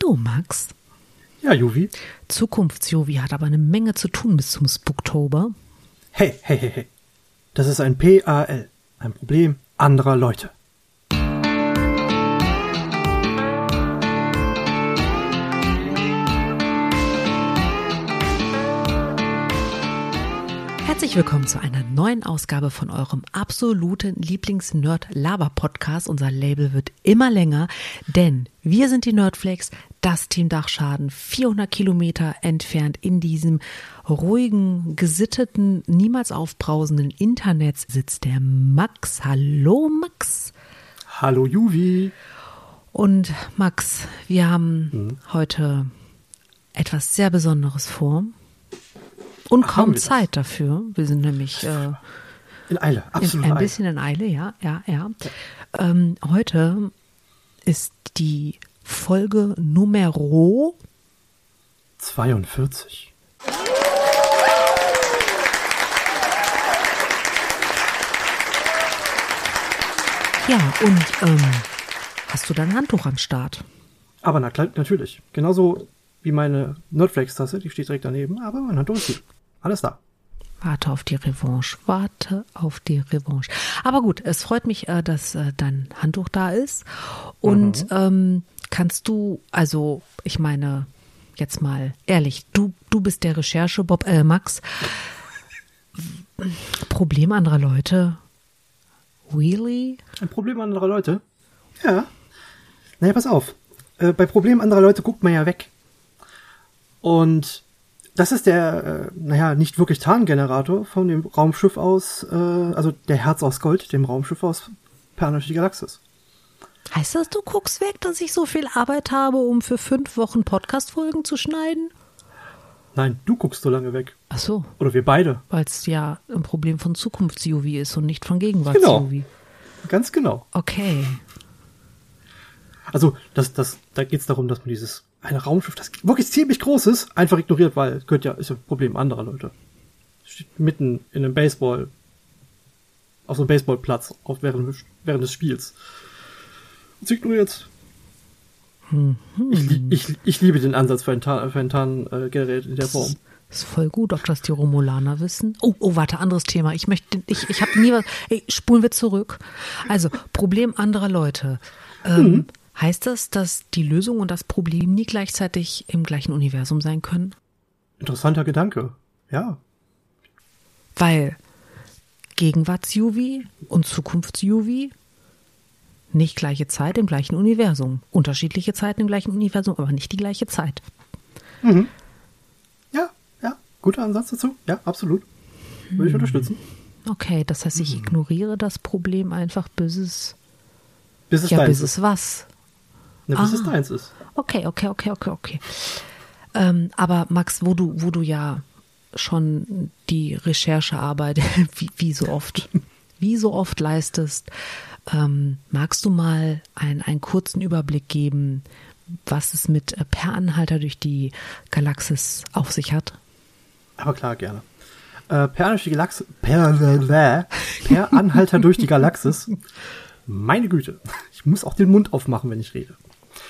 Du, Max. Ja, Juvi. Zukunfts-Juvi hat aber eine Menge zu tun bis zum Spooktober. Hey, hey, hey, hey. Das ist ein PAL. Ein Problem anderer Leute. Herzlich willkommen zu einer neuen Ausgabe von eurem absoluten Lieblings-Nerd-Laber-Podcast. Unser Label wird immer länger, denn wir sind die Nerdflakes, das Team Dachschaden, 400 Kilometer entfernt in diesem ruhigen, gesitteten, niemals aufbrausenden Internet sitzt der Max. Hallo Max. Hallo Juvi. Und Max, wir haben hm. heute etwas sehr Besonderes vor. Und Ach, kaum Zeit dafür. Wir sind nämlich äh, in Eile, absolut. In, ein bisschen in Eile, ja, ja, ja. Ähm, heute ist die Folge Numero 42. Ja, und ähm, hast du dein Handtuch am Start? Aber na, klar, natürlich. Genauso wie meine Nerdflex-Tasse, die steht direkt daneben, aber mein Handtuch ist hier. Alles da. Warte auf die Revanche. Warte auf die Revanche. Aber gut, es freut mich, äh, dass äh, dein Handtuch da ist. Und mhm. ähm, kannst du, also ich meine, jetzt mal ehrlich, du, du bist der Recherche, Bob, äh, Max. Problem anderer Leute. Really? Ein Problem anderer Leute? Ja. Naja, pass auf. Äh, bei Problemen anderer Leute guckt man ja weg. Und das ist der, äh, naja, nicht wirklich Tarngenerator von dem Raumschiff aus, äh, also der Herz aus Gold, dem Raumschiff aus Pernisch die Galaxis. Heißt das, du guckst weg, dass ich so viel Arbeit habe, um für fünf Wochen Podcast-Folgen zu schneiden? Nein, du guckst so lange weg. Ach so. Oder wir beide. Weil es ja ein Problem von Zukunfts-UV ist und nicht von Gegenwarts-UV. Genau. Ganz genau. Okay. Also, das, das, da geht es darum, dass man dieses ein Raumschiff, das wirklich ziemlich groß ist, einfach ignoriert, weil es gehört ja, ist ja ein Problem anderer Leute. Steht mitten in einem Baseball, auf so einem Baseballplatz, auch während, während des Spiels. Und ignoriert. Mhm. Ich, ich, ich liebe den Ansatz für ein, Tarn, für ein Tarngerät in der Form. Ist voll gut, ob das die Romulaner wissen. Oh, oh, warte, anderes Thema. Ich möchte, ich, ich habe nie was. Ey, spulen wir zurück. Also, Problem anderer Leute. Ähm, mhm. Heißt das, dass die Lösung und das Problem nie gleichzeitig im gleichen Universum sein können? Interessanter Gedanke, ja. Weil Gegenwarts-UV und Zukunfts-UV nicht gleiche Zeit im gleichen Universum. Unterschiedliche Zeiten im gleichen Universum, aber nicht die gleiche Zeit. Mhm. Ja, ja, guter Ansatz dazu. Ja, absolut. Würde ich hm. unterstützen. Okay, das heißt, ich hm. ignoriere das Problem einfach, bis es. Bis es ja, bis es was? Ne, bis ah. es deins ist. Okay, okay, okay, okay, okay. Ähm, aber Max, wo du, wo du ja schon die Recherchearbeit, wie, wie so oft, wie so oft leistest, ähm, magst du mal ein, einen kurzen Überblick geben, was es mit äh, Per Anhalter durch die Galaxis auf sich hat? Aber klar, gerne. Äh, per, durch die Galaxis, per, per Anhalter durch die Galaxis. Meine Güte, ich muss auch den Mund aufmachen, wenn ich rede.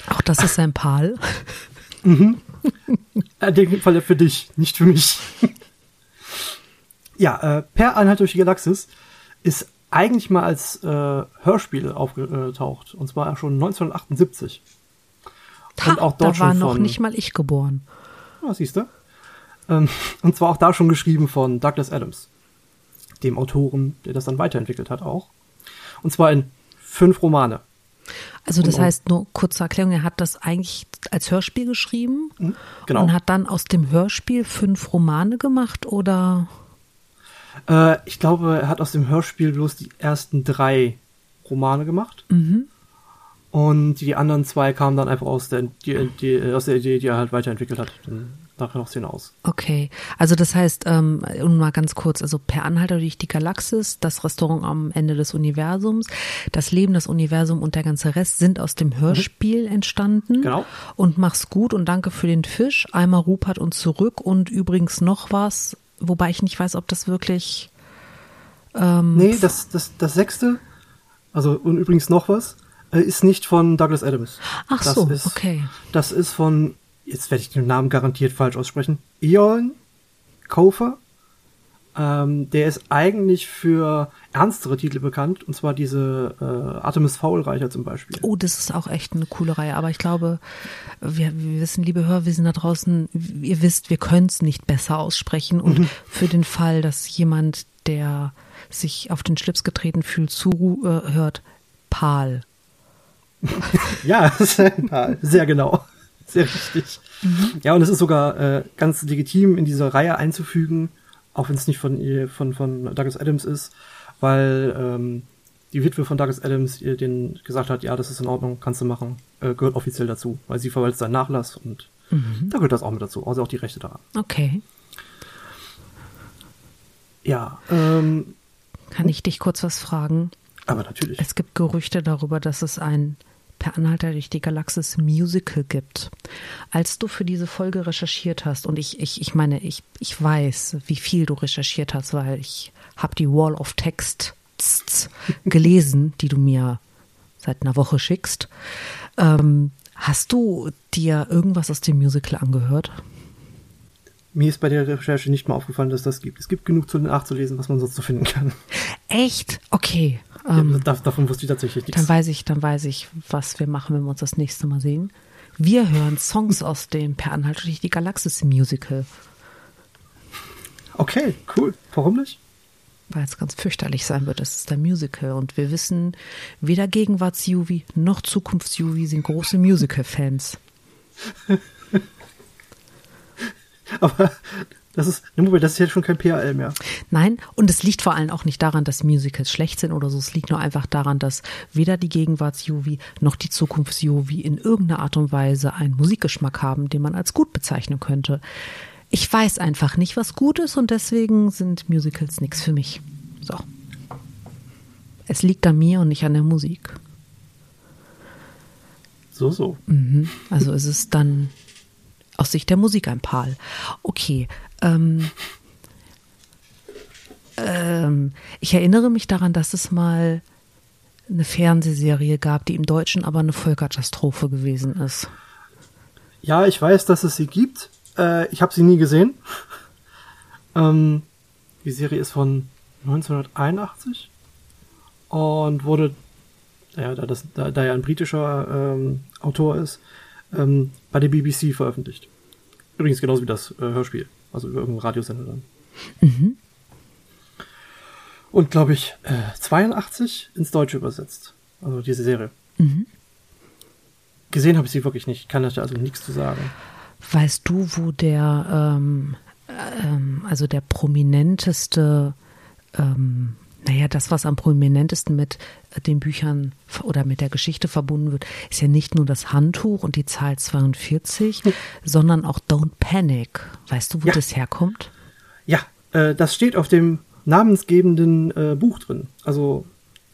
Auch das ist ein Pal. mhm. In dem Fall für dich, nicht für mich. ja, äh, Per Einheit durch die Galaxis ist eigentlich mal als äh, Hörspiel aufgetaucht. Und zwar schon 1978. Ha, und auch dort da war noch von, nicht mal ich geboren. Ja, siehst du. Ähm, und zwar auch da schon geschrieben von Douglas Adams, dem Autoren, der das dann weiterentwickelt hat auch. Und zwar in fünf Romane. Also das heißt, nur kurze Erklärung, er hat das eigentlich als Hörspiel geschrieben mhm, genau. und hat dann aus dem Hörspiel fünf Romane gemacht oder? Äh, ich glaube, er hat aus dem Hörspiel bloß die ersten drei Romane gemacht. Mhm. Und die anderen zwei kamen dann einfach aus der, die, die, aus der Idee, die er halt weiterentwickelt hat. Dann daraus hinaus. Okay, also das heißt, ähm, und mal ganz kurz, also per Anhalter durch die Galaxis, das Restaurant am Ende des Universums, das Leben, das Universum und der ganze Rest sind aus dem Hörspiel mhm. entstanden. Genau. Und mach's gut und danke für den Fisch. Einmal Rupert und zurück und übrigens noch was, wobei ich nicht weiß, ob das wirklich. Ähm, nee, das, das, das sechste, also und übrigens noch was, äh, ist nicht von Douglas Adams. Ach das so, ist, okay. Das ist von, jetzt werde ich den Namen garantiert falsch aussprechen, Eon Kofer. Ähm, der ist eigentlich für ernstere Titel bekannt, und zwar diese äh, Artemis Fowl-Reicher zum Beispiel. Oh, das ist auch echt eine coole Reihe. Aber ich glaube, wir, wir wissen, liebe sind da draußen, ihr wisst, wir können es nicht besser aussprechen. Und Mhm. für den Fall, dass jemand, der sich auf den Schlips getreten fühlt, zuhört, Pal. Ja, sehr, sehr genau. Sehr richtig. Ja, und es ist sogar äh, ganz legitim, in diese Reihe einzufügen, auch wenn es nicht von, von, von Douglas Adams ist, weil ähm, die Witwe von Douglas Adams ihr den gesagt hat, ja, das ist in Ordnung, kannst du machen, äh, gehört offiziell dazu, weil sie verwaltet seinen Nachlass und da gehört das auch mit dazu, also auch die Rechte daran. Okay. Ja, ähm, Kann ich dich kurz was fragen? aber natürlich. Es gibt Gerüchte darüber, dass es ein Per Anhalter durch die Galaxis Musical gibt. Als du für diese Folge recherchiert hast, und ich, ich, ich meine, ich, ich weiß, wie viel du recherchiert hast, weil ich habe die Wall of Text gelesen, die du mir seit einer Woche schickst. Ähm, hast du dir irgendwas aus dem Musical angehört? Mir ist bei der Recherche nicht mal aufgefallen, dass das gibt. Es gibt genug zu nachzulesen, was man sonst so finden kann. Echt? Okay. Ähm, ja, da, davon wusste ich tatsächlich nichts. Dann weiß ich, dann weiß ich, was wir machen, wenn wir uns das nächste Mal sehen. Wir hören Songs aus dem Per Anhalter durch die Galaxis Musical, Okay, cool. Warum nicht? weil es ganz fürchterlich sein wird. Es ist ein Musical und wir wissen, weder Gegenwarts-Juvi noch Zukunfts-Juvi sind große Musical-Fans. Aber das ist, ne, Moment, das ist jetzt schon kein PAL mehr. Nein, und es liegt vor allem auch nicht daran, dass Musicals schlecht sind oder so. Es liegt nur einfach daran, dass weder die Gegenwarts-Juvi noch die Zukunfts-Juvi in irgendeiner Art und Weise einen Musikgeschmack haben, den man als gut bezeichnen könnte. Ich weiß einfach nicht, was gut ist und deswegen sind Musicals nichts für mich. So. Es liegt an mir und nicht an der Musik. So, so. Mhm. Also es ist dann aus Sicht der Musik ein Pal. Okay. Ähm, ähm, ich erinnere mich daran, dass es mal eine Fernsehserie gab, die im Deutschen aber eine Vollkatastrophe gewesen ist. Ja, ich weiß, dass es sie gibt. Äh, ich habe sie nie gesehen. ähm, die Serie ist von 1981 und wurde, naja, da, das, da, da er ein britischer ähm, Autor ist, ähm, bei der BBC veröffentlicht. Übrigens genauso wie das äh, Hörspiel, also über irgendeinen Radiosender dann. Und glaube ich, äh, 82 ins Deutsche übersetzt. Also diese Serie. Gesehen habe ich sie wirklich nicht. Kann da also nichts zu sagen. Weißt du, wo der, ähm, ähm, also der prominenteste, ähm, naja, das, was am prominentesten mit äh, den Büchern oder mit der Geschichte verbunden wird, ist ja nicht nur das Handtuch und die Zahl 42, sondern auch Don't Panic. Weißt du, wo Ja. das herkommt? Ja, äh, das steht auf dem namensgebenden äh, Buch drin. Also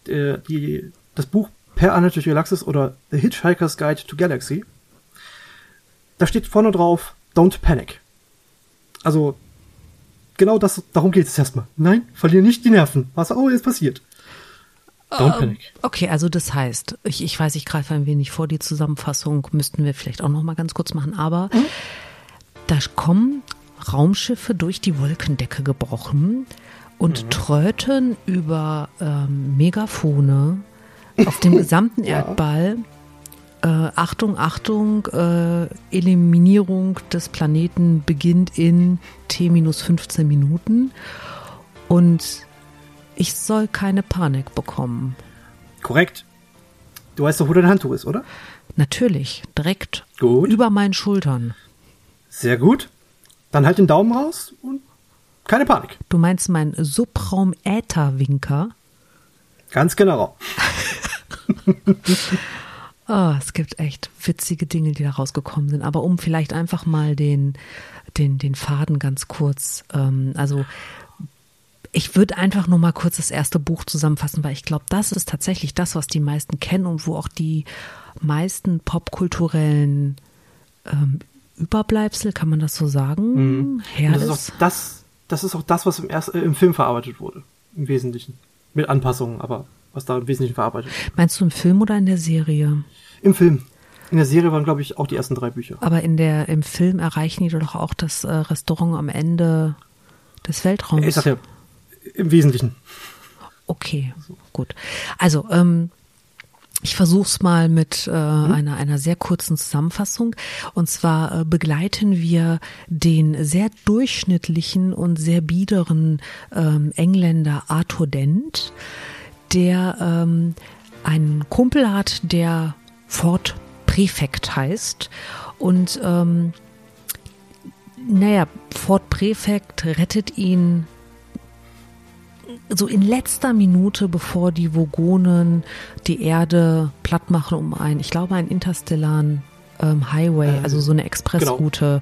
äh, die, das Buch Per Anhalter durch Galaxis oder The Hitchhiker's Guide to Galaxy. Da steht vorne drauf Don't Panic. Also genau das, darum geht es erstmal. Nein, verliere nicht die Nerven. Was auch jetzt passiert. Don't Panic. Okay, also das heißt, ich, ich weiß, ich greife ein wenig vor, die Zusammenfassung müssten wir vielleicht auch noch mal ganz kurz machen, aber da kommen Raumschiffe durch die Wolkendecke gebrochen und tröten über ähm, Megafone auf dem gesamten Erdball. Äh, Achtung, Achtung, äh, Eliminierung des Planeten beginnt in T minus 15 Minuten und ich soll keine Panik bekommen. Korrekt. Du weißt doch, wo dein Handtuch ist, oder? Natürlich, direkt Gut. über meinen Schultern. Sehr gut. Dann halt den Daumen raus und keine Panik. Du meinst meinen Subraum-Äther-Winker? Ganz genau. Oh, es gibt echt witzige Dinge, die da rausgekommen sind. Aber um vielleicht einfach mal den, den, den Faden ganz kurz, ähm, also ich würde einfach nur mal kurz das erste Buch zusammenfassen, weil ich glaube, das ist tatsächlich das, was die meisten kennen und wo auch die meisten popkulturellen ähm, Überbleibsel, kann man das so sagen, her Und das ist. das, das ist auch das, was im, erst, äh, im Film verarbeitet wurde. Im Wesentlichen. Mit Anpassungen, aber was da im Wesentlichen verarbeitet. Meinst du im Film oder in der Serie? Im Film. In der Serie waren, glaube ich, auch die ersten drei Bücher. Aber in der, im Film erreichen die doch auch das äh, Restaurant am Ende des Weltraums. Ich sag ja, im Wesentlichen. Okay, gut. Also, ähm, ich versuch's mal mit äh, Mhm. einer, einer sehr kurzen Zusammenfassung. Und zwar äh, begleiten wir den sehr durchschnittlichen und sehr biederen ähm, Engländer Arthur Dent, der ähm, einen Kumpel hat, der Ford Prefekt heißt. Und ähm, naja, Ford Prefekt rettet ihn so in letzter Minute, bevor die Vogonen die Erde platt machen, um ein, ich glaube, einen interstellaren ähm, Highway, Äh, also so eine Expressroute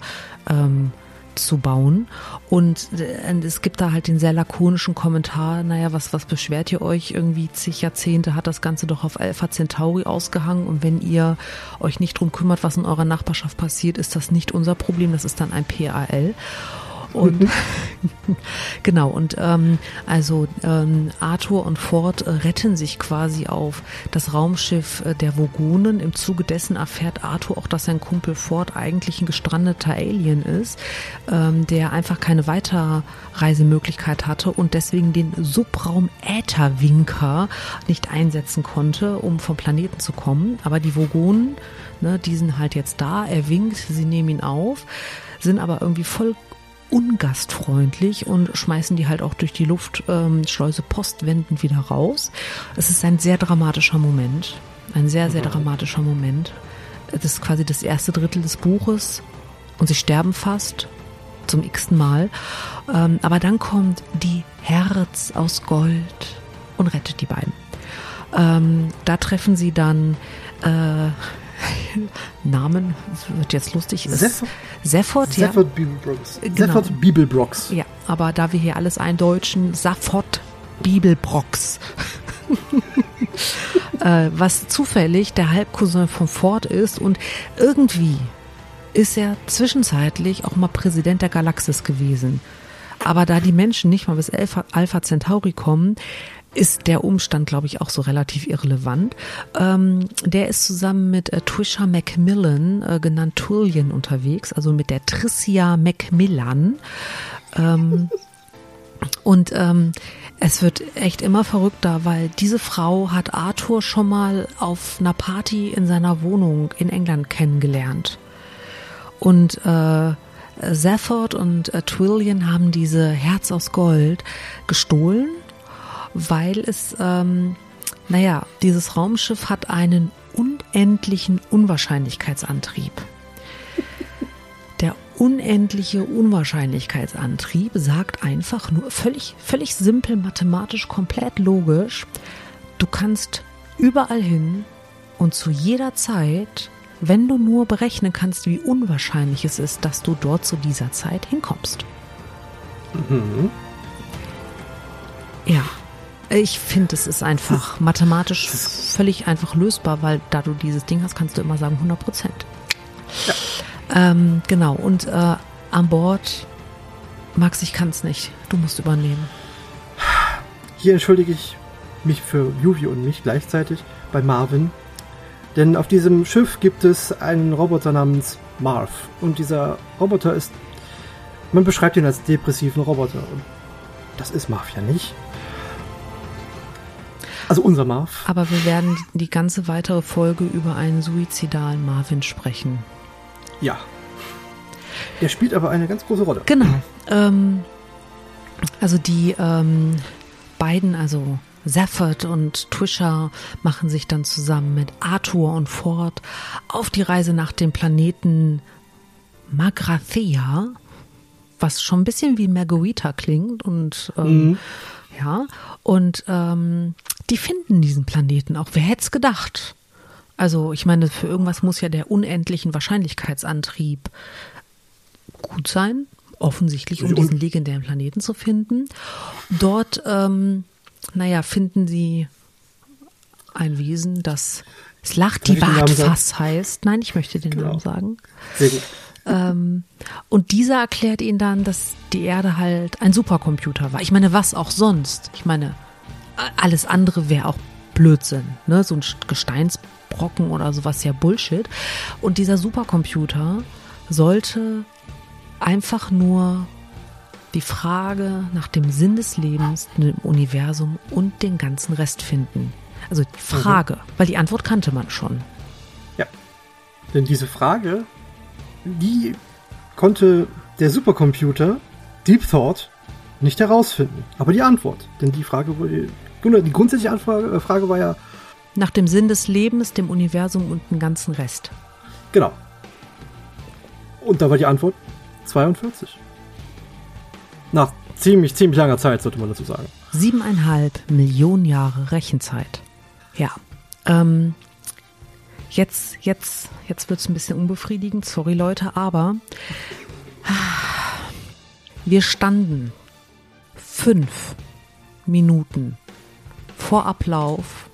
ähm, zu bauen. Und äh, es gibt da halt den sehr lakonischen Kommentar, naja, was, was beschwert ihr euch? Irgendwie zig Jahrzehnte hat das Ganze doch auf Alpha Centauri ausgehangen und wenn ihr euch nicht drum kümmert, was in eurer Nachbarschaft passiert, ist das nicht unser Problem, das ist dann ein PAL. Und genau, und ähm, also ähm, Arthur und Ford äh, retten sich quasi auf das Raumschiff äh, der Vogonen. Im Zuge dessen erfährt Arthur auch, dass sein Kumpel Ford eigentlich ein gestrandeter Alien ist, ähm, der einfach keine Weiterreisemöglichkeit hatte und deswegen den Subraum Ätherwinker nicht einsetzen konnte, um vom Planeten zu kommen. Aber die Vogonen, ne, die sind halt jetzt da, er winkt, sie nehmen ihn auf, sind aber irgendwie voll ungastfreundlich und schmeißen die halt auch durch die Luftschleuse ähm, postwendend wieder raus. Es ist ein sehr dramatischer Moment. Ein sehr, sehr dramatischer Moment. Das ist quasi das erste Drittel des Buches und sie sterben fast zum x-ten Mal. Ähm, aber dann kommt die Herz aus Gold und rettet die beiden. Ähm, da treffen sie dann äh, Namen, das wird jetzt lustig. ist Sefford? Sefford, ja. Sefford Bibelbrox. Genau. Sefford Bibelbrox. Ja, aber da wir hier alles eindeutschen, Safot Bibelbrox. äh, was zufällig der Halbcousin von Ford ist und irgendwie ist er zwischenzeitlich auch mal Präsident der Galaxis gewesen. Aber da die Menschen nicht mal bis Alpha, Alpha Centauri kommen, ist der Umstand, glaube ich, auch so relativ irrelevant. Ähm, der ist zusammen mit äh, Trisha Macmillan, äh, genannt Tullian, unterwegs, also mit der Tricia Macmillan. Ähm, und ähm, es wird echt immer verrückter, weil diese Frau hat Arthur schon mal auf einer Party in seiner Wohnung in England kennengelernt. Und äh, Zafford und äh, Twillian haben diese Herz aus Gold gestohlen, weil es, ähm, naja, dieses Raumschiff hat einen unendlichen Unwahrscheinlichkeitsantrieb. Der unendliche Unwahrscheinlichkeitsantrieb sagt einfach nur völlig, völlig simpel, mathematisch, komplett logisch, du kannst überall hin und zu jeder Zeit, wenn du nur berechnen kannst, wie unwahrscheinlich es ist, dass du dort zu dieser Zeit hinkommst. Ja, ich finde, es ist einfach mathematisch völlig einfach lösbar, weil da du dieses Ding hast, kannst du immer sagen 100 Prozent. Ähm, genau, und äh, an Bord, Max, ich kann es nicht. Du musst übernehmen. Hier entschuldige ich mich für Yuvi und mich gleichzeitig bei Marvin. Denn auf diesem Schiff gibt es einen Roboter namens Marv. Und dieser Roboter ist. Man beschreibt ihn als depressiven Roboter. Und das ist Marv ja nicht. Also unser Marv. Aber wir werden die ganze weitere Folge über einen suizidalen Marvin sprechen. Ja. Der spielt aber eine ganz große Rolle. Genau. Ähm, also die ähm, beiden, also Zafford und Twisha, machen sich dann zusammen mit Arthur und Ford auf die Reise nach dem Planeten Magrathea, was schon ein bisschen wie Margarita klingt und ähm, ja, und ähm, die finden diesen Planeten auch. Wer hätte es gedacht? Also ich meine, für irgendwas muss ja der unendlichen Wahrscheinlichkeitsantrieb gut sein, offensichtlich, um diesen legendären Planeten zu finden. Dort, ähm, naja, finden sie ein Wesen, das? Slachtivat-Fass heißt. Nein, ich möchte den Genau. Namen sagen. Sehr gut. Ähm, und dieser erklärt ihnen dann, dass die Erde halt ein Supercomputer war. Ich meine, was auch sonst? Ich meine, alles andere wäre auch Blödsinn, ne? So ein Gesteinsbrocken oder sowas ja Bullshit. Und dieser Supercomputer sollte einfach nur die Frage nach dem Sinn des Lebens, dem Universum und den ganzen Rest finden. Also die Frage, mhm. weil die Antwort kannte man schon. Ja. Denn diese Frage, die konnte der Supercomputer Deep Thought nicht herausfinden. Aber die Antwort. Denn die Frage wurde, die grundsätzliche Anfrage, äh, Frage war ja. Nach dem Sinn des Lebens, dem Universum und dem ganzen Rest. Genau. Und da war die Antwort 42. Nach ziemlich, ziemlich langer Zeit, sollte man dazu sagen. Siebeneinhalb Millionen Jahre Rechenzeit. Ja. Ähm, jetzt, jetzt, jetzt wird es ein bisschen unbefriedigend, sorry Leute, aber wir standen fünf Minuten vor Ablauf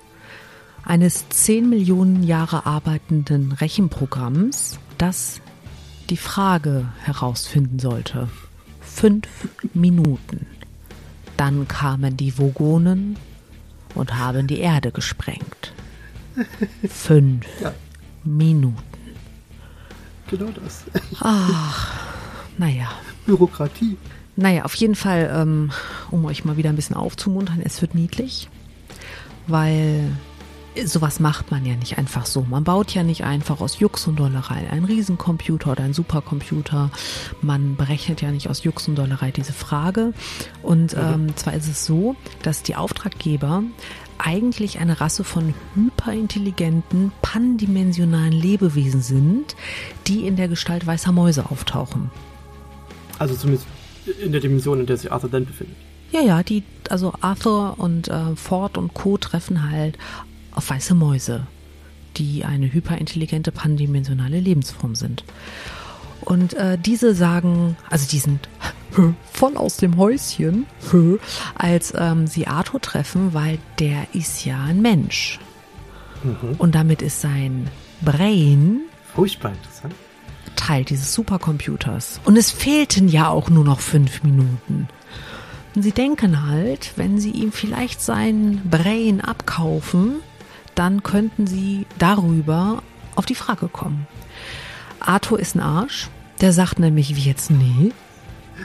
eines zehn Millionen Jahre arbeitenden Rechenprogramms, das die Frage herausfinden sollte. Fünf Minuten. Dann kamen die Vogonen und haben die Erde gesprengt. Fünf ja. Minuten. Genau das. Ach, naja. Bürokratie. Naja, auf jeden Fall, ähm, um euch mal wieder ein bisschen aufzumuntern, es wird niedlich, weil sowas macht man ja nicht einfach so. Man baut ja nicht einfach aus Jux und Dollerei einen Riesencomputer oder einen Supercomputer. Man berechnet ja nicht aus Jux und Dollerei diese Frage. Und ähm, zwar ist es so, dass die Auftraggeber eigentlich eine Rasse von hyperintelligenten, pandimensionalen Lebewesen sind, die in der Gestalt weißer Mäuse auftauchen. Also zumindest in der Dimension, in der sich Arthur Dent befindet. Ja, ja, die, also Arthur und äh, Ford und Co. treffen halt auf weiße Mäuse, die eine hyperintelligente pandimensionale Lebensform sind. Und äh, diese sagen, also die sind voll aus dem Häuschen, als ähm, sie Arthur treffen, weil der ist ja ein Mensch. Mhm. Und damit ist sein Brain furchtbar interessant. Teil dieses Supercomputers. Und es fehlten ja auch nur noch fünf Minuten. Und sie denken halt, wenn sie ihm vielleicht sein Brain abkaufen, dann könnten sie darüber auf die Frage kommen. Arthur ist ein Arsch. Der sagt nämlich, wie jetzt, nee,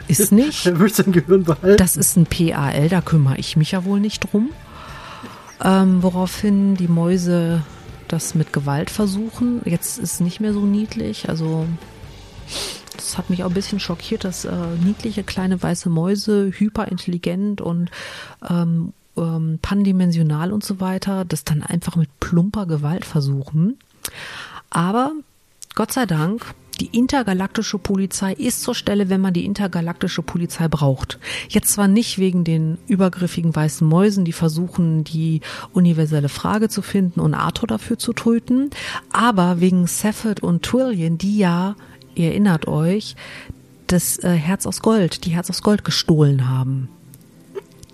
ist nicht. Er möchte sein Gehirn behalten. Das ist ein PAL, da kümmere ich mich ja wohl nicht drum. Ähm, woraufhin die Mäuse das mit Gewalt versuchen. Jetzt ist es nicht mehr so niedlich. Also das hat mich auch ein bisschen schockiert, dass äh, niedliche kleine weiße Mäuse, hyperintelligent und ähm, ähm, pandimensional und so weiter, das dann einfach mit plumper Gewalt versuchen. Aber Gott sei Dank die intergalaktische Polizei ist zur Stelle, wenn man die intergalaktische Polizei braucht. Jetzt zwar nicht wegen den übergriffigen weißen Mäusen, die versuchen, die universelle Frage zu finden und Arthur dafür zu töten, aber wegen Safford und Twillian, die ja, ihr erinnert euch, das äh, Herz aus Gold, die Herz aus Gold gestohlen haben.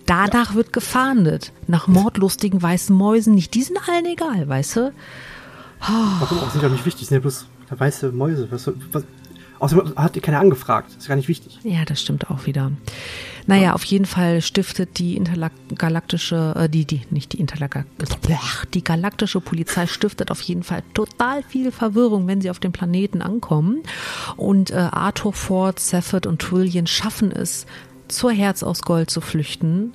Danach wird gefahndet. Nach mordlustigen weißen Mäusen nicht. Die sind allen egal, weißt du? Oh. Warum auch? Sind ja nicht wichtig. Sind ja bloß weiße Mäuse. Was, was, außerdem hat keiner angefragt. ist gar nicht wichtig. Ja, das stimmt auch wieder. Naja, ja. auf jeden Fall stiftet die intergalaktische, äh, die, die, nicht die intergalaktische, die galaktische Polizei stiftet auf jeden Fall total viel Verwirrung, wenn sie auf dem Planeten ankommen. Und äh, Arthur Ford, Safford und Trillian schaffen es, zur Herz aus Gold zu flüchten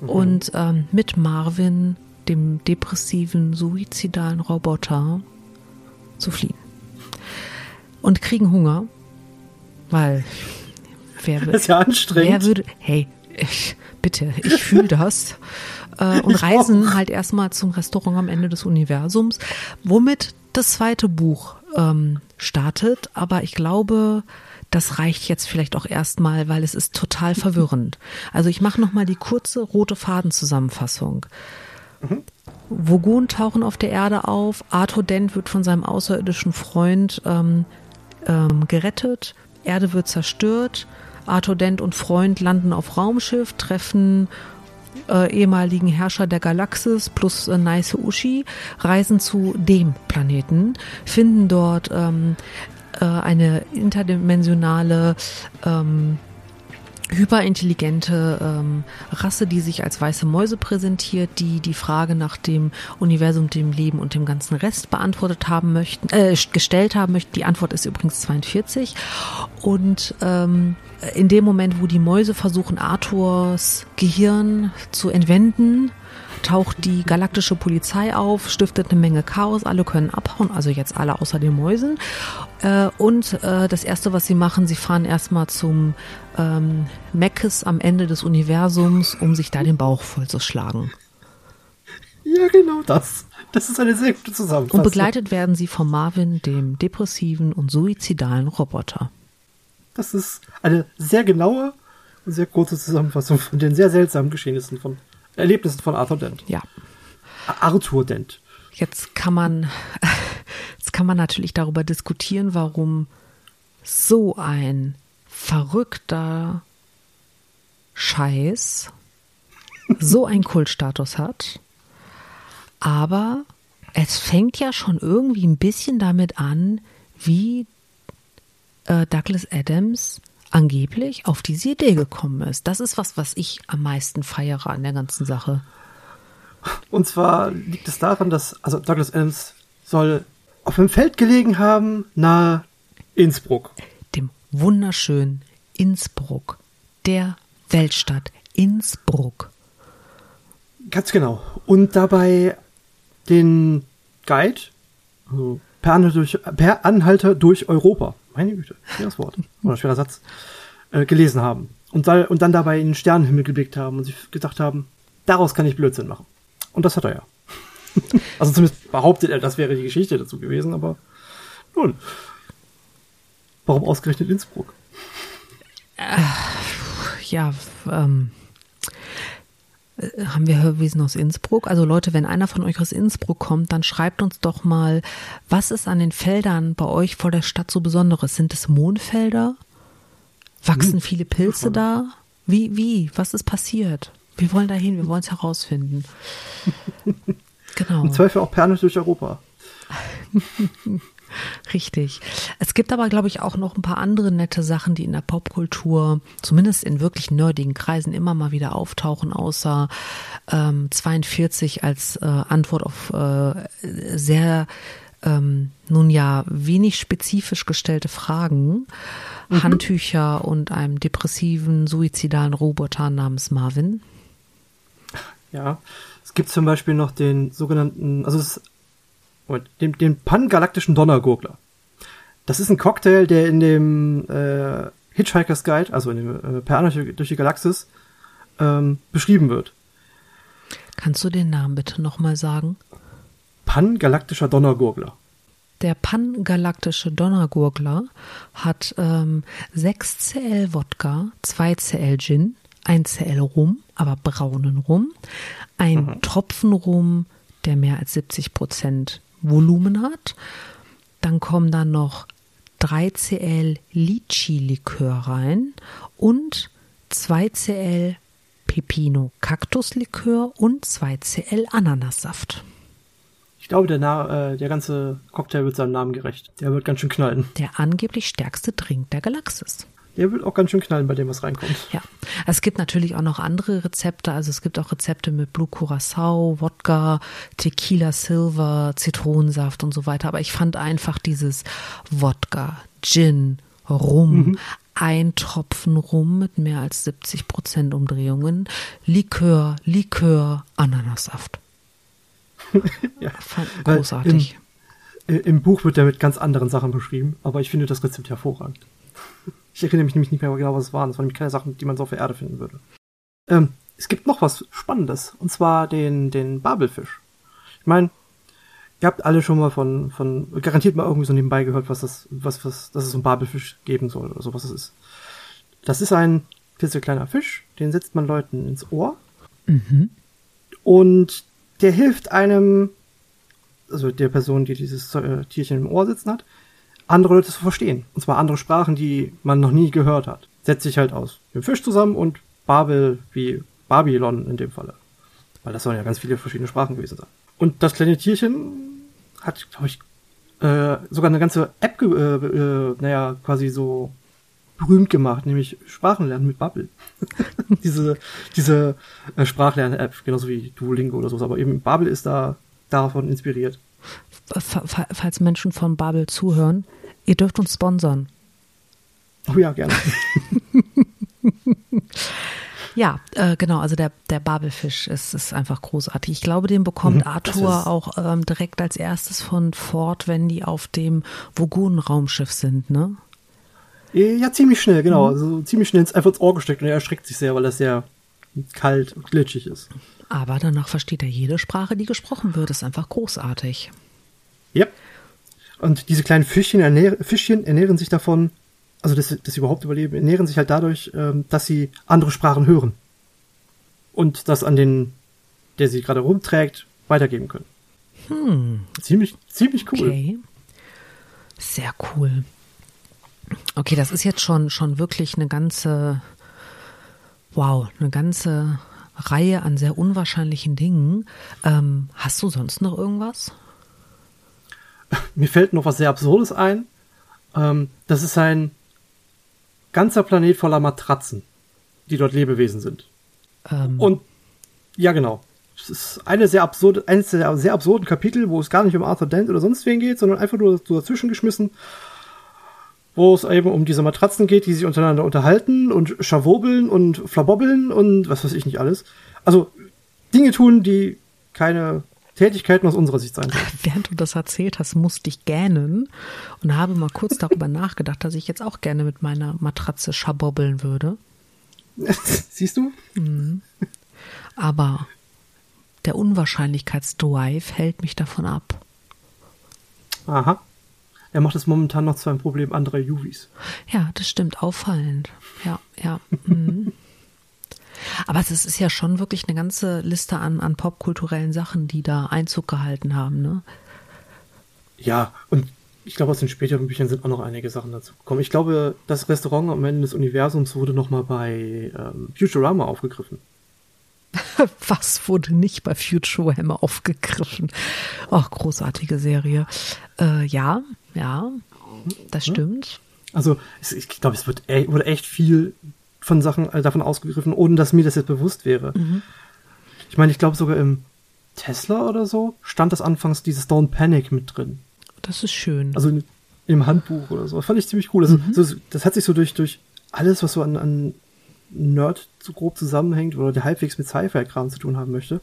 mhm. und ähm, mit Marvin, dem depressiven, suizidalen Roboter, zu fliehen und kriegen Hunger, weil wer würde, das ist ja anstrengend. Wer würde, hey, ich, bitte, ich fühle das. Äh, und ich reisen auch. halt erstmal zum Restaurant am Ende des Universums, womit das zweite Buch ähm, startet. Aber ich glaube, das reicht jetzt vielleicht auch erstmal, weil es ist total verwirrend. Also ich mache nochmal die kurze rote Fadenzusammenfassung. Mhm. Vogon tauchen auf der Erde auf. Arthur Dent wird von seinem außerirdischen Freund ähm, ähm, gerettet. Erde wird zerstört. Arthur Dent und Freund landen auf Raumschiff, treffen äh, ehemaligen Herrscher der Galaxis plus äh, Nice Ushi, reisen zu dem Planeten, finden dort ähm, äh, eine interdimensionale ähm, hyperintelligente ähm, Rasse, die sich als weiße Mäuse präsentiert, die die Frage nach dem Universum, dem Leben und dem ganzen Rest beantwortet haben möchten, äh, gestellt haben möchten. Die Antwort ist übrigens 42. Und ähm, in dem Moment, wo die Mäuse versuchen, Arthurs Gehirn zu entwenden, taucht die galaktische Polizei auf, stiftet eine Menge Chaos, alle können abhauen, also jetzt alle außer den Mäusen. Äh, und äh, das Erste, was sie machen, sie fahren erstmal zum ähm, Meckes am Ende des Universums, um sich da den Bauch vollzuschlagen. Ja, genau das. Das ist eine sehr gute Zusammenfassung. Und begleitet werden sie von Marvin, dem depressiven und suizidalen Roboter. Das ist eine sehr genaue und sehr kurze Zusammenfassung von den sehr seltsamen Geschehnissen von Erlebnissen von Arthur Dent. Ja. Arthur Dent. Jetzt kann man, jetzt kann man natürlich darüber diskutieren, warum so ein verrückter Scheiß so einen Kultstatus hat. Aber es fängt ja schon irgendwie ein bisschen damit an, wie äh, Douglas Adams angeblich auf diese Idee gekommen ist. Das ist was, was ich am meisten feiere an der ganzen Sache. Und zwar liegt es daran, dass, also Douglas Adams soll auf einem Feld gelegen haben, nahe Innsbruck. Dem wunderschönen Innsbruck, der Weltstadt Innsbruck. Ganz genau. Und dabei den Guide, also per Anhalter durch, per Anhalter durch Europa meine Güte, schweres Wort oder schwerer Satz, äh, gelesen haben. Und, da, und dann dabei in den Sternenhimmel geblickt haben und sich gedacht haben, daraus kann ich Blödsinn machen. Und das hat er ja. also zumindest behauptet er, das wäre die Geschichte dazu gewesen, aber nun. Warum ausgerechnet Innsbruck? Äh, ja, ähm, äh, haben wir Hörwesen aus Innsbruck. Also Leute, wenn einer von euch aus Innsbruck kommt, dann schreibt uns doch mal, was ist an den Feldern bei euch vor der Stadt so Besonderes? Sind es Mondfelder? Wachsen hm. viele Pilze da? Wie, wie? Was ist passiert? Wir wollen dahin, wir wollen es herausfinden. Genau. Im Zweifel auch Perle durch Europa. Richtig. Es gibt aber, glaube ich, auch noch ein paar andere nette Sachen, die in der Popkultur, zumindest in wirklich nerdigen Kreisen, immer mal wieder auftauchen, außer ähm, 42 als äh, Antwort auf äh, sehr, ähm, nun ja, wenig spezifisch gestellte Fragen. Mhm. Handtücher und einem depressiven, suizidalen Roboter namens Marvin. Ja, es gibt zum Beispiel noch den sogenannten, also es ist Moment, den, den pangalaktischen Donnergurgler. Das ist ein Cocktail, der in dem äh, Hitchhiker's Guide, also in dem äh, Per durch, durch die Galaxis, ähm, beschrieben wird. Kannst du den Namen bitte nochmal sagen? Pangalaktischer Donnergurgler. Der pangalaktische Donnergurgler hat ähm, 6 Cl Wodka, 2 Cl Gin, 1 Cl Rum, aber braunen Rum, ein mhm. Tropfen Rum, der mehr als 70 Prozent Volumen hat. Dann kommen dann noch 3 Cl Litchi-Likör rein und 2 Cl Pepino Kaktuslikör und 2 Cl Ananassaft. Ich glaube, der, Na äh, der ganze Cocktail wird seinem Namen gerecht. Der wird ganz schön knallen. Der angeblich stärkste Drink der Galaxis der wird auch ganz schön knallen bei dem, was reinkommt. Ja, es gibt natürlich auch noch andere Rezepte. Also es gibt auch Rezepte mit Blue Curacao, Wodka, Tequila Silver, Zitronensaft und so weiter. Aber ich fand einfach dieses Wodka, Gin, Rum, mhm. ein Tropfen Rum mit mehr als 70 Prozent Umdrehungen, Likör, Likör, Ananassaft. ja. Fand großartig. Im, Im Buch wird er mit ganz anderen Sachen beschrieben, aber ich finde das Rezept hervorragend. Ich erinnere mich nämlich nicht mehr genau, was es waren. Das waren nämlich keine Sachen, die man so auf der Erde finden würde. Ähm, es gibt noch was Spannendes, und zwar den, den Babelfisch. Ich meine, ihr habt alle schon mal von, von, garantiert mal irgendwie so nebenbei gehört, was das, was, was, dass es so einen Babelfisch geben soll oder so, was es ist. Das ist ein kleiner Fisch, den setzt man Leuten ins Ohr. Mhm. Und der hilft einem, also der Person, die dieses äh, Tierchen im Ohr sitzen hat, andere Leute zu verstehen. Und zwar andere Sprachen, die man noch nie gehört hat. Setzt sich halt aus dem Fisch zusammen und Babel wie Babylon in dem Falle. Weil das sollen ja ganz viele verschiedene Sprachen gewesen sein. Und das kleine Tierchen hat, glaube ich, äh, sogar eine ganze App, äh, äh, naja, quasi so berühmt gemacht, nämlich Sprachenlernen mit Bubble. diese diese äh, Sprachlern-App, genauso wie Duolingo oder so, aber eben Bubble ist da davon inspiriert. Falls Menschen von Bubble zuhören, ihr dürft uns sponsern. Oh ja, gerne. Ja, äh, genau, also der, der Babelfisch ist, ist einfach großartig. Ich glaube, den bekommt mhm, Arthur auch ähm, direkt als erstes von Ford, wenn die auf dem Vogon-Raumschiff sind, ne? Ja, ziemlich schnell, genau. Mhm. Also ziemlich schnell ins, einfach ins Ohr gesteckt und er erschreckt sich sehr, weil er sehr kalt und glitschig ist. Aber danach versteht er jede Sprache, die gesprochen wird. Das ist einfach großartig. Ja. Und diese kleinen Fischchen, ernähr Fischchen ernähren sich davon, also dass, dass sie überhaupt überleben, ernähren sich halt dadurch, ähm, dass sie andere Sprachen hören. Und das an den, der sie gerade rumträgt, weitergeben können. Hm. Ziemlich, ziemlich cool. Okay. Sehr cool. Okay, das ist jetzt schon, schon wirklich eine ganze, wow, eine ganze Reihe an sehr unwahrscheinlichen Dingen. Ähm, hast du sonst noch irgendwas? Mir fällt noch was sehr Absurdes ein. Ähm, das ist ein ganzer Planet voller Matratzen, die dort Lebewesen sind. Ähm. Und ja, genau. Es ist eine sehr absurde, eines der sehr absurden Kapitel, wo es gar nicht um Arthur Dent oder sonst wen geht, sondern einfach nur so dazwischen geschmissen, wo es eben um diese Matratzen geht, die sich untereinander unterhalten und schawobeln und flabobbeln und was weiß ich nicht alles. Also Dinge tun, die keine Tätigkeiten aus unserer Sicht sein. Während du das erzählt hast, musste ich gähnen und habe mal kurz darüber nachgedacht, dass ich jetzt auch gerne mit meiner Matratze schabobbeln würde. Siehst du? Mhm. Aber der Unwahrscheinlichkeitsdrive hält mich davon ab. Aha. Er macht es momentan noch zu einem Problem anderer Juvis. Ja, das stimmt. Auffallend. Ja, ja. Mhm. Aber es ist ja schon wirklich eine ganze Liste an, an popkulturellen Sachen, die da Einzug gehalten haben, ne? Ja, und ich glaube, aus den späteren Büchern sind auch noch einige Sachen dazu gekommen. Ich glaube, das Restaurant am Ende des Universums wurde nochmal bei ähm, Futurama aufgegriffen. Was wurde nicht bei Futurama aufgegriffen? Ach, großartige Serie. Äh, ja, ja, das stimmt. Also, ich glaube, es wird, e-, wurde echt viel von Sachen äh, davon ausgegriffen, ohne dass mir das jetzt bewusst wäre. Mhm. Ich meine, ich glaube sogar im Tesla oder so stand das anfangs dieses Don't Panic mit drin. Das ist schön. Also in, im Handbuch oder so. Das fand ich ziemlich cool. Also, mhm. so, das hat sich so durch, durch alles, was so an, an Nerd so grob zusammenhängt oder der halbwegs mit Sci-Fi-Kram zu tun haben möchte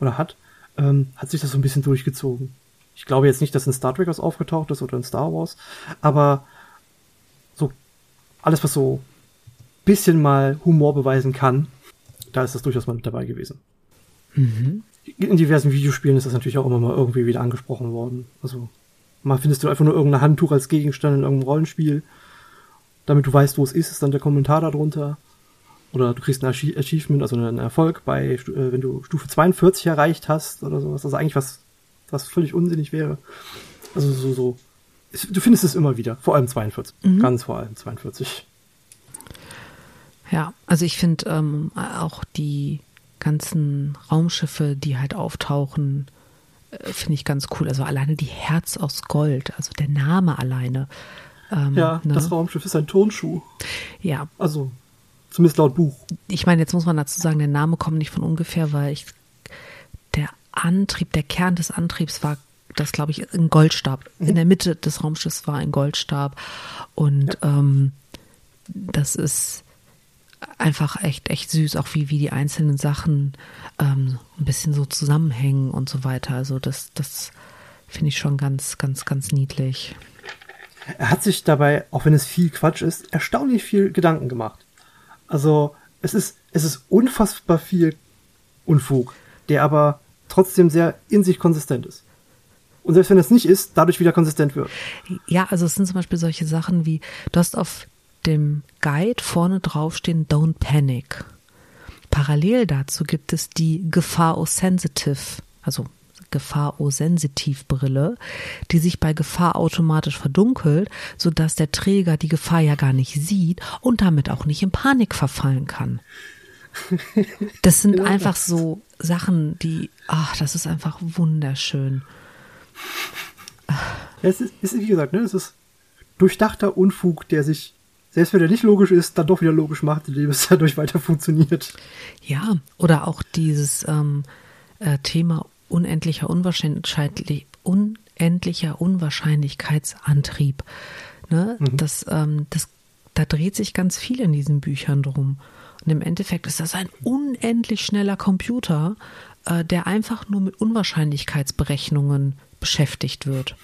oder hat, ähm, hat sich das so ein bisschen durchgezogen. Ich glaube jetzt nicht, dass in Star Trek was aufgetaucht ist oder in Star Wars, aber so alles, was so bisschen mal Humor beweisen kann, da ist das durchaus mal mit dabei gewesen. Mhm. In diversen Videospielen ist das natürlich auch immer mal irgendwie wieder angesprochen worden. Also mal findest du einfach nur irgendein Handtuch als Gegenstand in irgendeinem Rollenspiel. Damit du weißt, wo es ist, ist dann der Kommentar darunter. Oder du kriegst ein Achievement, also einen Erfolg bei, äh, wenn du Stufe 42 erreicht hast oder sowas. Also eigentlich was, was völlig unsinnig wäre. Also so, so. Du findest es immer wieder. Vor allem 42. Mhm. Ganz vor allem 42. Ja, also ich finde ähm, auch die ganzen Raumschiffe, die halt auftauchen, äh, finde ich ganz cool. Also alleine die Herz aus Gold, also der Name alleine. Ähm, ja, ne? das Raumschiff ist ein Turnschuh. Ja. Also zumindest laut Buch. Ich meine, jetzt muss man dazu sagen, der Name kommt nicht von ungefähr, weil ich der Antrieb, der Kern des Antriebs war das glaube ich ein Goldstab. Mhm. In der Mitte des Raumschiffs war ein Goldstab und ja. ähm, das ist einfach echt, echt süß, auch wie, wie die einzelnen Sachen ähm, ein bisschen so zusammenhängen und so weiter. Also das, das finde ich schon ganz, ganz, ganz niedlich. Er hat sich dabei, auch wenn es viel Quatsch ist, erstaunlich viel Gedanken gemacht. Also es ist, es ist unfassbar viel Unfug, der aber trotzdem sehr in sich konsistent ist. Und selbst wenn es nicht ist, dadurch wieder konsistent wird. Ja, also es sind zum Beispiel solche Sachen wie, du hast auf dem Guide vorne drauf stehen Don't Panic. Parallel dazu gibt es die Gefahr O-Sensitive, also Gefahr O-Sensitiv Brille, die sich bei Gefahr automatisch verdunkelt, sodass der Träger die Gefahr ja gar nicht sieht und damit auch nicht in Panik verfallen kann. Das sind einfach so Sachen, die, ach, das ist einfach wunderschön. Es ist, ist wie gesagt, ne, es ist durchdachter Unfug, der sich selbst wenn er nicht logisch ist, dann doch wieder logisch macht, indem es dadurch weiter funktioniert. Ja, oder auch dieses ähm, äh, Thema unendlicher Unwahrscheinlich, unendlicher Unwahrscheinlichkeitsantrieb. Ne? Mhm. Das, ähm, das, da dreht sich ganz viel in diesen Büchern drum. Und im Endeffekt ist das ein unendlich schneller Computer, äh, der einfach nur mit Unwahrscheinlichkeitsberechnungen beschäftigt wird.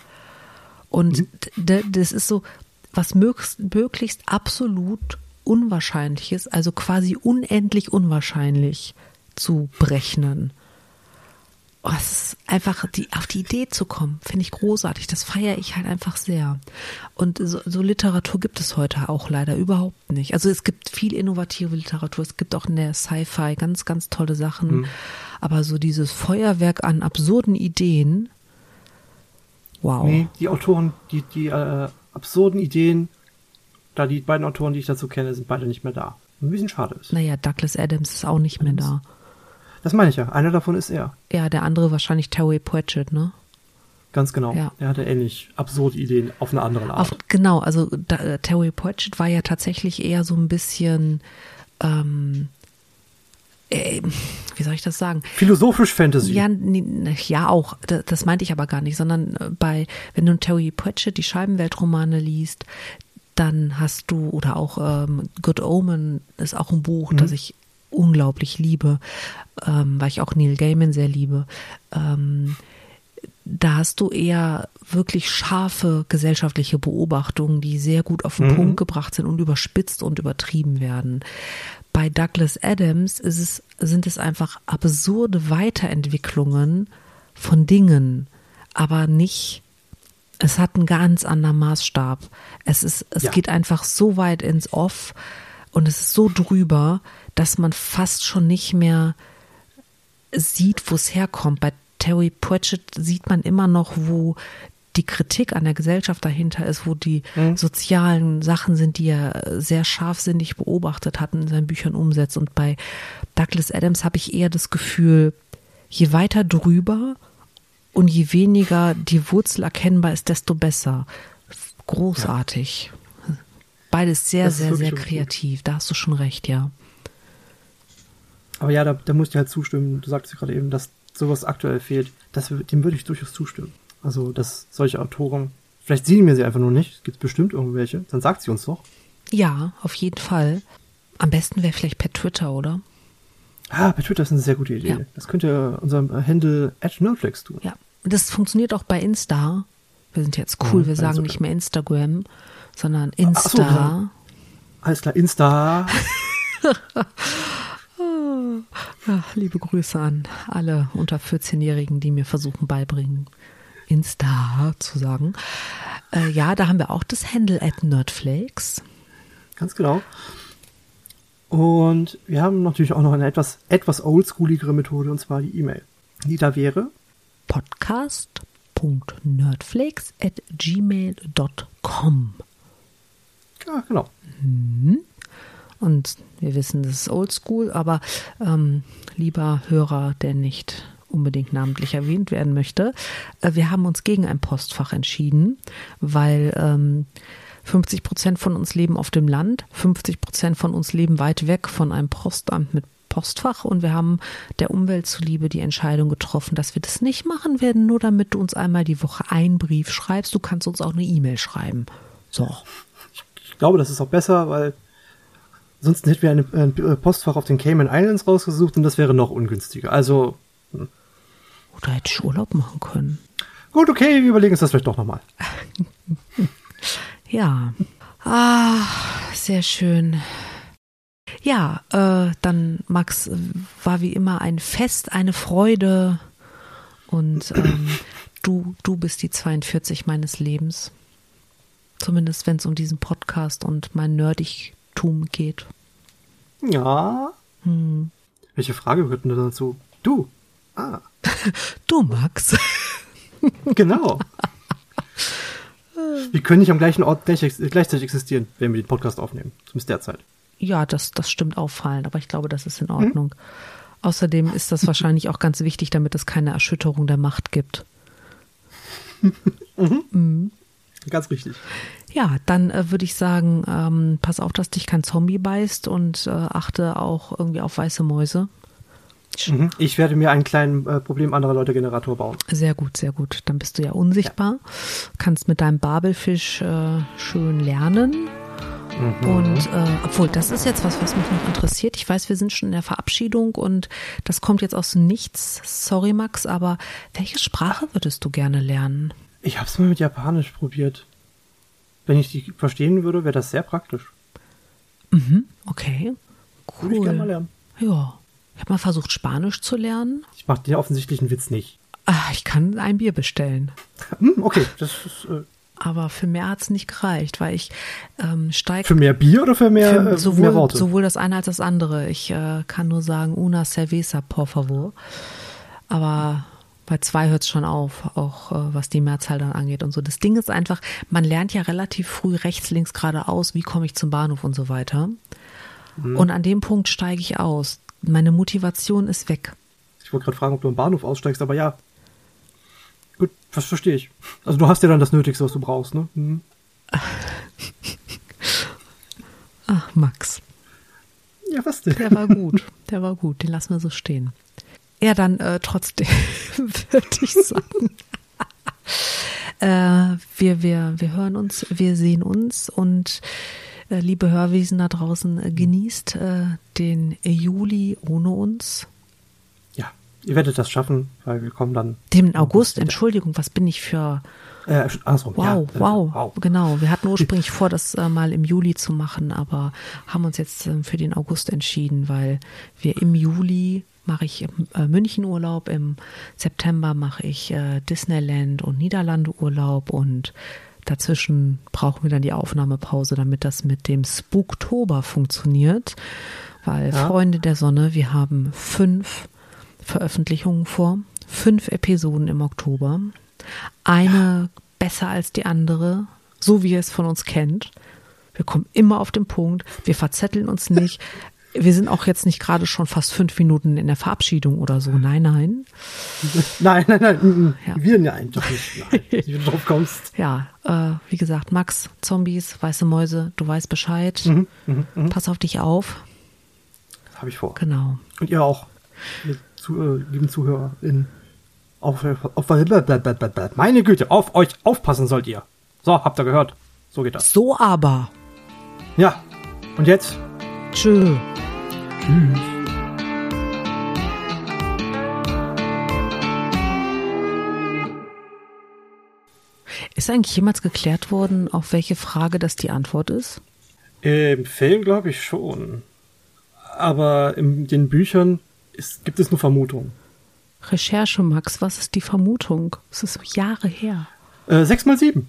Und mhm. das ist so, was möglichst, möglichst absolut unwahrscheinlich ist, also quasi unendlich unwahrscheinlich zu berechnen. Oh, es ist einfach die, auf die Idee zu kommen, finde ich großartig. Das feiere ich halt einfach sehr. Und so, so, Literatur gibt es heute auch leider überhaupt nicht. Also es gibt viel innovative Literatur. Es gibt auch in der Sci-Fi ganz, ganz tolle Sachen. Mhm. Aber so dieses Feuerwerk an absurden Ideen, wow. Nee, die Autoren, die, die äh, absurden Ideen, da die beiden Autoren, die ich dazu kenne, sind beide nicht mehr da. Ein bisschen schade ist. Naja, Douglas Adams ist auch nicht mehr da. Das meine ich ja. Einer davon ist er. Ja, der andere wahrscheinlich Terry Pratchett, ne? Ganz genau. Ja. Er hatte ähnlich absurde Ideen auf eine andere Art. Auf, genau, also da, äh, Terry Pratchett war ja tatsächlich eher so ein bisschen, ähm, äh, wie soll ich das sagen? Philosophisch Fantasy. Ja, ja auch. Das meinte ich aber gar nicht, sondern äh, bei, wenn du Terry Pratchett die Scheibenweltromane liest, dann hast du, oder auch ähm, Good Omen ist auch ein Buch, mhm. das ich unglaublich liebe, ähm, weil ich auch Neil Gaiman sehr liebe. Ähm, da hast du eher wirklich scharfe gesellschaftliche Beobachtungen, die sehr gut auf den mhm. Punkt gebracht sind und überspitzt und übertrieben werden. Bei Douglas Adams ist es, sind es einfach absurde Weiterentwicklungen von Dingen, aber nicht es hat einen ganz anderen Maßstab. Es ist, es ja. geht einfach so weit ins Off und es ist so drüber, dass man fast schon nicht mehr sieht, wo es herkommt. Bei Terry Pratchett sieht man immer noch, wo die Kritik an der Gesellschaft dahinter ist, wo die mhm. sozialen Sachen sind, die er sehr scharfsinnig beobachtet hat und in seinen Büchern umsetzt. Und bei Douglas Adams habe ich eher das Gefühl, je weiter drüber und je weniger die Wurzel erkennbar ist, desto besser. Großartig. Ja. Beides sehr, sehr, sehr kreativ. Gut. Da hast du schon recht, ja. Aber ja, da, da musst du halt zustimmen. Du sagst ja gerade eben, dass sowas aktuell fehlt. Das, dem würde ich durchaus zustimmen. Also, dass solche Autoren, vielleicht sehen wir sie einfach nur nicht. Es gibt bestimmt irgendwelche. Dann sagt sie uns doch. Ja, auf jeden Fall. Am besten wäre vielleicht per Twitter, oder? Ah, per Twitter ist eine sehr gute Idee. Ja. Das könnte unserem Handle at Nerdflex tun. Ja, das funktioniert auch bei Insta. Wir sind jetzt cool, ja, wir sagen nicht mehr Instagram, sondern Insta. So, Alles klar, Insta. Ach, liebe Grüße an alle unter 14-Jährigen, die mir versuchen beibringen, Insta zu sagen. Äh, ja, da haben wir auch das Handle at Nerdflakes. Ganz genau. Und wir haben natürlich auch noch eine etwas, etwas oldschooligere Methode, und zwar die E-Mail. Die da wäre podcast.nerdflakes at gmail.com. Ja, genau. Mhm. Und wir wissen, das ist oldschool, aber ähm, lieber Hörer, der nicht unbedingt namentlich erwähnt werden möchte, äh, wir haben uns gegen ein Postfach entschieden, weil ähm, 50 Prozent von uns leben auf dem Land, 50 Prozent von uns leben weit weg von einem Postamt mit Postfach und wir haben der Umwelt zuliebe die Entscheidung getroffen, dass wir das nicht machen werden, nur damit du uns einmal die Woche einen Brief schreibst. Du kannst uns auch eine E-Mail schreiben. So. Ich glaube, das ist auch besser, weil Ansonsten hätten wir ein Postfach auf den Cayman Islands rausgesucht und das wäre noch ungünstiger. Also. Oder hätte ich Urlaub machen können. Gut, okay, wir überlegen uns das vielleicht doch nochmal. ja. Ah, sehr schön. Ja, äh, dann Max war wie immer ein Fest, eine Freude und ähm, du, du bist die 42 meines Lebens. Zumindest wenn es um diesen Podcast und mein Nerdig Tum geht. Ja. Hm. Welche Frage gehört denn dazu? Du. Ah. du, Max. genau. Wir können nicht am gleichen Ort gleich, gleichzeitig existieren, wenn wir den Podcast aufnehmen. Zumindest derzeit. Ja, das, das stimmt auffallend, aber ich glaube, das ist in Ordnung. Hm? Außerdem ist das wahrscheinlich auch ganz wichtig, damit es keine Erschütterung der Macht gibt. mhm. Mhm. Ganz richtig. Ja, dann äh, würde ich sagen, ähm, pass auf, dass dich kein Zombie beißt und äh, achte auch irgendwie auf weiße Mäuse. Mhm. Ich werde mir einen kleinen äh, Problem anderer Leute Generator bauen. Sehr gut, sehr gut. Dann bist du ja unsichtbar, ja. kannst mit deinem Babelfisch äh, schön lernen. Mhm. Und äh, obwohl, das ist jetzt was, was mich noch interessiert. Ich weiß, wir sind schon in der Verabschiedung und das kommt jetzt aus nichts. Sorry, Max, aber welche Sprache würdest du gerne lernen? Ich habe es mal mit Japanisch probiert. Wenn ich die verstehen würde, wäre das sehr praktisch. Mhm, okay. Cool. Würde ich gerne mal lernen. Ja. Ich habe mal versucht, Spanisch zu lernen. Ich mache den offensichtlichen Witz nicht. Ach, ich kann ein Bier bestellen. Hm, okay, das ist. Äh aber für mehr hat es nicht gereicht, weil ich ähm, steige. Für mehr Bier oder für mehr, für, äh, sowohl, mehr Worte? Sowohl das eine als das andere. Ich äh, kann nur sagen, una cerveza, por favor. Aber bei zwei hört es schon auf, auch äh, was die Mehrzahl dann angeht und so. Das Ding ist einfach, man lernt ja relativ früh rechts, links, geradeaus, wie komme ich zum Bahnhof und so weiter. Mhm. Und an dem Punkt steige ich aus. Meine Motivation ist weg. Ich wollte gerade fragen, ob du am Bahnhof aussteigst, aber ja. Gut, das verstehe ich. Also du hast ja dann das Nötigste, was du brauchst, ne? Mhm. Ach, Max. Ja, was denn? Der war gut. Der war gut. Den lassen wir so stehen. Ja, dann äh, trotzdem würde ich sagen. äh, wir, wir, wir hören uns, wir sehen uns und äh, liebe Hörwesen da draußen, äh, genießt äh, den Juli ohne uns. Ja, ihr werdet das schaffen, weil wir kommen dann. Dem August, Entschuldigung, was bin ich für. Äh, andersrum, wow, ja, wow, wow, genau. Wir hatten ursprünglich vor, das äh, mal im Juli zu machen, aber haben uns jetzt äh, für den August entschieden, weil wir im Juli mache ich äh, München Urlaub, im September mache ich äh, Disneyland und Niederlande Urlaub und Dazwischen brauchen wir dann die Aufnahmepause, damit das mit dem Spooktober funktioniert. Weil ja. Freunde der Sonne, wir haben fünf Veröffentlichungen vor, fünf Episoden im Oktober. Eine ja. besser als die andere, so wie ihr es von uns kennt. Wir kommen immer auf den Punkt, wir verzetteln uns nicht. Wir sind auch jetzt nicht gerade schon fast fünf Minuten in der Verabschiedung oder so. Nein, nein. Nein, nein, nein. Mm, mm. Ja. Wir nein, doch nicht. Nein, wie du drauf kommst. Ja, äh, wie gesagt, Max, Zombies, weiße Mäuse, du weißt Bescheid. Mhm, mh, mh. Pass auf dich auf. Habe ich vor. Genau. Und ihr auch, ihr zu, äh, lieben ZuhörerInnen. Auf, auf, meine Güte, auf euch aufpassen sollt ihr. So, habt ihr gehört. So geht das. So aber. Ja. Und jetzt? Tschö. Tschüss. Ist eigentlich jemals geklärt worden, auf welche Frage das die Antwort ist? Im Film glaube ich schon. Aber in den Büchern ist, gibt es nur Vermutungen. Recherche, Max, was ist die Vermutung? Es ist Jahre her. Äh, sechs mal sieben.